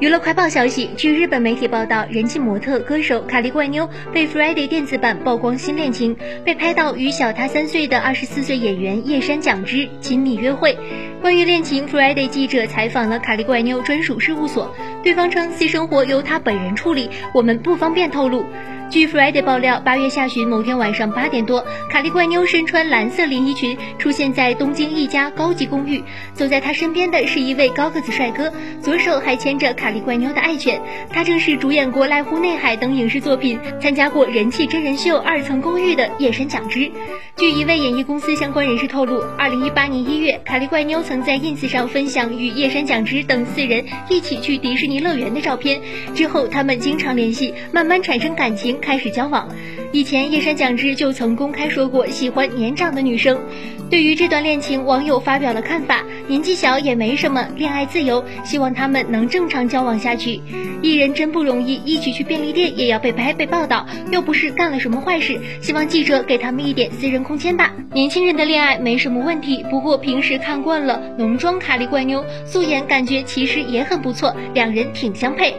娱乐快报消息，据日本媒体报道，人气模特、歌手卡莉怪妞被 Friday 电子版曝光新恋情，被拍到与小她三岁的二十四岁演员叶山奖之亲密约会。关于恋情，Friday 记者采访了卡莉怪妞专属事务所，对方称私生活由她本人处理，我们不方便透露。据 Friday 爆料，八月下旬某天晚上八点多，卡莉怪妞身穿蓝色连衣裙出现在东京一家高级公寓，走在她身边的是一位高个子帅哥，左手还牵着卡莉怪妞的爱犬。他正是主演过《濑户内海》等影视作品，参加过人气真人秀《二层公寓》的叶山奖之。据一位演艺公司相关人士透露，二零一八年一月，卡莉怪妞曾在 ins 上分享与叶山奖之等四人一起去迪士尼乐园的照片，之后他们经常联系，慢慢产生感情。开始交往，以前叶山奖之就曾公开说过喜欢年长的女生。对于这段恋情，网友发表了看法：年纪小也没什么，恋爱自由，希望他们能正常交往下去。艺人真不容易，一起去便利店也要被拍被报道，又不是干了什么坏事，希望记者给他们一点私人空间吧。年轻人的恋爱没什么问题，不过平时看惯了浓妆卡莉怪妞，素颜感觉其实也很不错，两人挺相配。